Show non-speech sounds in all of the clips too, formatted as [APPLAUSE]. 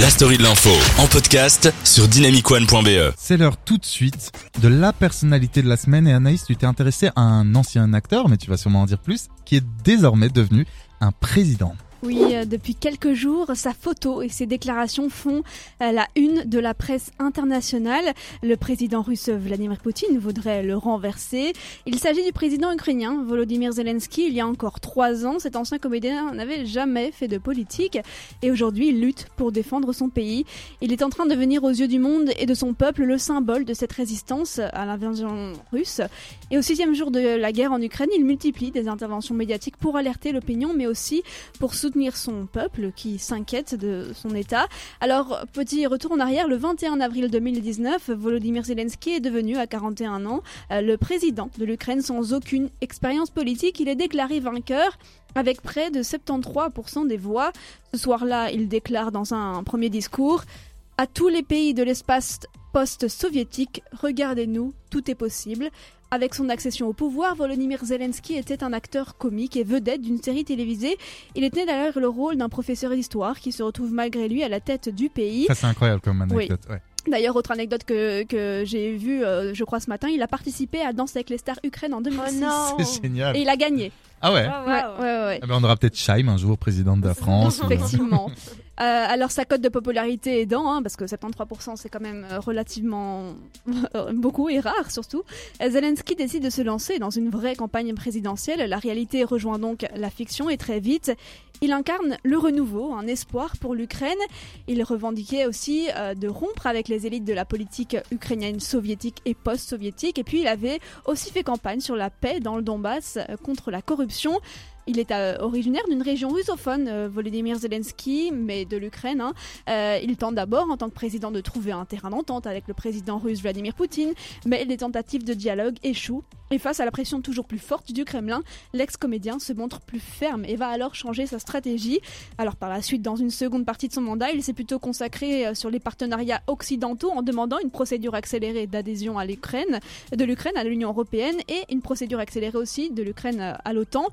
La story de l'info en podcast sur dynamicone.be. C'est l'heure tout de suite de la personnalité de la semaine et Anaïs, tu t'es intéressé à un ancien acteur, mais tu vas sûrement en dire plus, qui est désormais devenu un président. Oui, euh, depuis quelques jours, sa photo et ses déclarations font euh, la une de la presse internationale. Le président russe Vladimir Poutine voudrait le renverser. Il s'agit du président ukrainien Volodymyr Zelensky. Il y a encore trois ans, cet ancien comédien n'avait jamais fait de politique et aujourd'hui il lutte pour défendre son pays. Il est en train de devenir aux yeux du monde et de son peuple le symbole de cette résistance à l'invasion russe. Et au sixième jour de la guerre en Ukraine, il multiplie des interventions médiatiques pour alerter l'opinion, mais aussi pour soutenir soutenir son peuple qui s'inquiète de son état. Alors, petit retour en arrière, le 21 avril 2019, Volodymyr Zelensky est devenu à 41 ans euh, le président de l'Ukraine sans aucune expérience politique. Il est déclaré vainqueur avec près de 73% des voix. Ce soir-là, il déclare dans un premier discours à tous les pays de l'espace post-soviétique, regardez-nous, tout est possible. Avec son accession au pouvoir, Volodymyr Zelensky était un acteur comique et vedette d'une série télévisée. Il était d'ailleurs le rôle d'un professeur d'histoire qui se retrouve malgré lui à la tête du pays. Ça c'est incroyable comme anecdote. Ouais. D'ailleurs, autre anecdote que, que j'ai vue, euh, je crois, ce matin, il a participé à Danse avec les stars Ukraine en 2006. c'est génial. Et il a gagné. Ah ouais, ouais, ouais, ouais. Eh ben, on aura peut-être Scheim un jour, présidente de la [LAUGHS] France. Effectivement. [LAUGHS] Euh, alors sa cote de popularité aidant, hein, parce que 73% c'est quand même euh, relativement [LAUGHS] beaucoup et rare surtout, Zelensky décide de se lancer dans une vraie campagne présidentielle. La réalité rejoint donc la fiction et très vite, il incarne le renouveau, un espoir pour l'Ukraine. Il revendiquait aussi euh, de rompre avec les élites de la politique ukrainienne soviétique et post-soviétique. Et puis il avait aussi fait campagne sur la paix dans le Donbass contre la corruption. Il est euh, originaire d'une région russophone, euh, Volodymyr Zelensky, mais de l'Ukraine. Hein. Euh, il tente d'abord, en tant que président, de trouver un terrain d'entente avec le président russe Vladimir Poutine, mais les tentatives de dialogue échouent. Et face à la pression toujours plus forte du Kremlin, l'ex-comédien se montre plus ferme et va alors changer sa stratégie. Alors par la suite, dans une seconde partie de son mandat, il s'est plutôt consacré sur les partenariats occidentaux en demandant une procédure accélérée d'adhésion à l'Ukraine, de l'Ukraine à l'Union européenne et une procédure accélérée aussi de l'Ukraine à l'OTAN.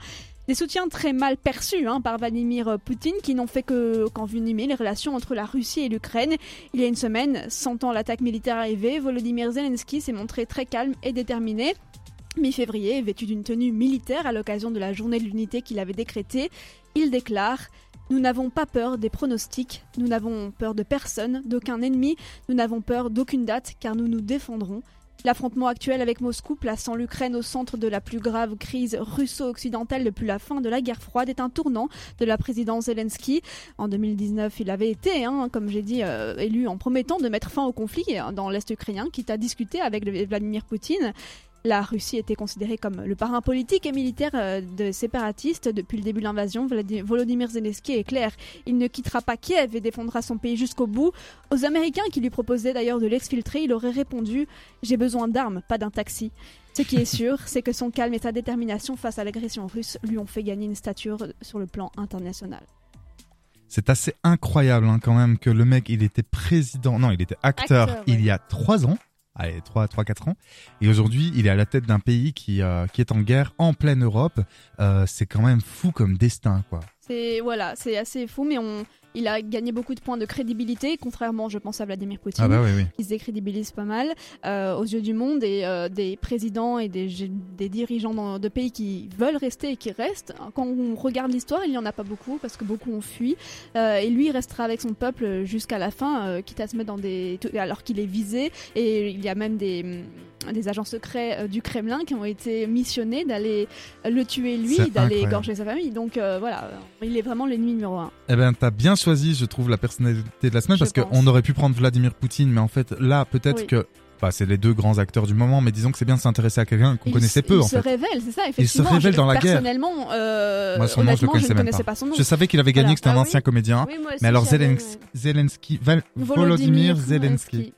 Des soutiens très mal perçus hein, par Vladimir Poutine qui n'ont fait que qu'envenimer les relations entre la Russie et l'Ukraine. Il y a une semaine, sentant l'attaque militaire arriver, Volodymyr Zelensky s'est montré très calme et déterminé. Mi-février, vêtu d'une tenue militaire à l'occasion de la journée de l'unité qu'il avait décrétée, il déclare nous n'avons pas peur des pronostics, nous n'avons peur de personne, d'aucun ennemi, nous n'avons peur d'aucune date car nous nous défendrons. L'affrontement actuel avec Moscou, plaçant l'Ukraine au centre de la plus grave crise russo-occidentale depuis la fin de la guerre froide, est un tournant de la présidence Zelensky. En 2019, il avait été, hein, comme j'ai dit, euh, élu en promettant de mettre fin au conflit dans l'Est ukrainien, quitte à discuter avec Vladimir Poutine. La Russie était considérée comme le parrain politique et militaire euh, de séparatistes depuis le début de l'invasion. Volodymyr Zelensky est clair, il ne quittera pas Kiev et défendra son pays jusqu'au bout. Aux Américains qui lui proposaient d'ailleurs de l'exfiltrer, il aurait répondu J'ai besoin d'armes, pas d'un taxi. Ce qui est sûr, c'est que son calme et sa détermination face à l'agression russe lui ont fait gagner une stature sur le plan international. C'est assez incroyable hein, quand même que le mec, il était président, non, il était acteur, il y a trois ans allez, 3 3 4 ans et aujourd'hui, il est à la tête d'un pays qui euh, qui est en guerre en pleine Europe. Euh, c'est quand même fou comme destin quoi. C'est voilà, c'est assez fou mais on il a gagné beaucoup de points de crédibilité, contrairement, je pense, à Vladimir Poutine. Ah bah oui, oui. Il se décrédibilise pas mal euh, aux yeux du monde et euh, des présidents et des, des dirigeants de pays qui veulent rester et qui restent. Quand on regarde l'histoire, il n'y en a pas beaucoup parce que beaucoup ont fui. Euh, et lui, il restera avec son peuple jusqu'à la fin, quitte à se mettre dans des. alors qu'il est visé. Et il y a même des des agents secrets du Kremlin qui ont été missionnés d'aller le tuer lui, d'aller égorger sa famille. Donc voilà, il est vraiment l'ennemi numéro un. Eh ben, t'as bien choisi, je trouve, la personnalité de la semaine parce qu'on aurait pu prendre Vladimir Poutine, mais en fait, là, peut-être que bah, c'est les deux grands acteurs du moment, mais disons que c'est bien de s'intéresser à quelqu'un qu'on connaissait peu. Il en se révèle, c'est ça, effectivement. Il se révèle dans la guerre. Personnellement, euh, moi, son nom, je le connaissais, même pas. son nom. Je savais qu'il avait gagné, que c'était un ah ancien comédien. mais alors Zelensky, Volodymyr Zelensky.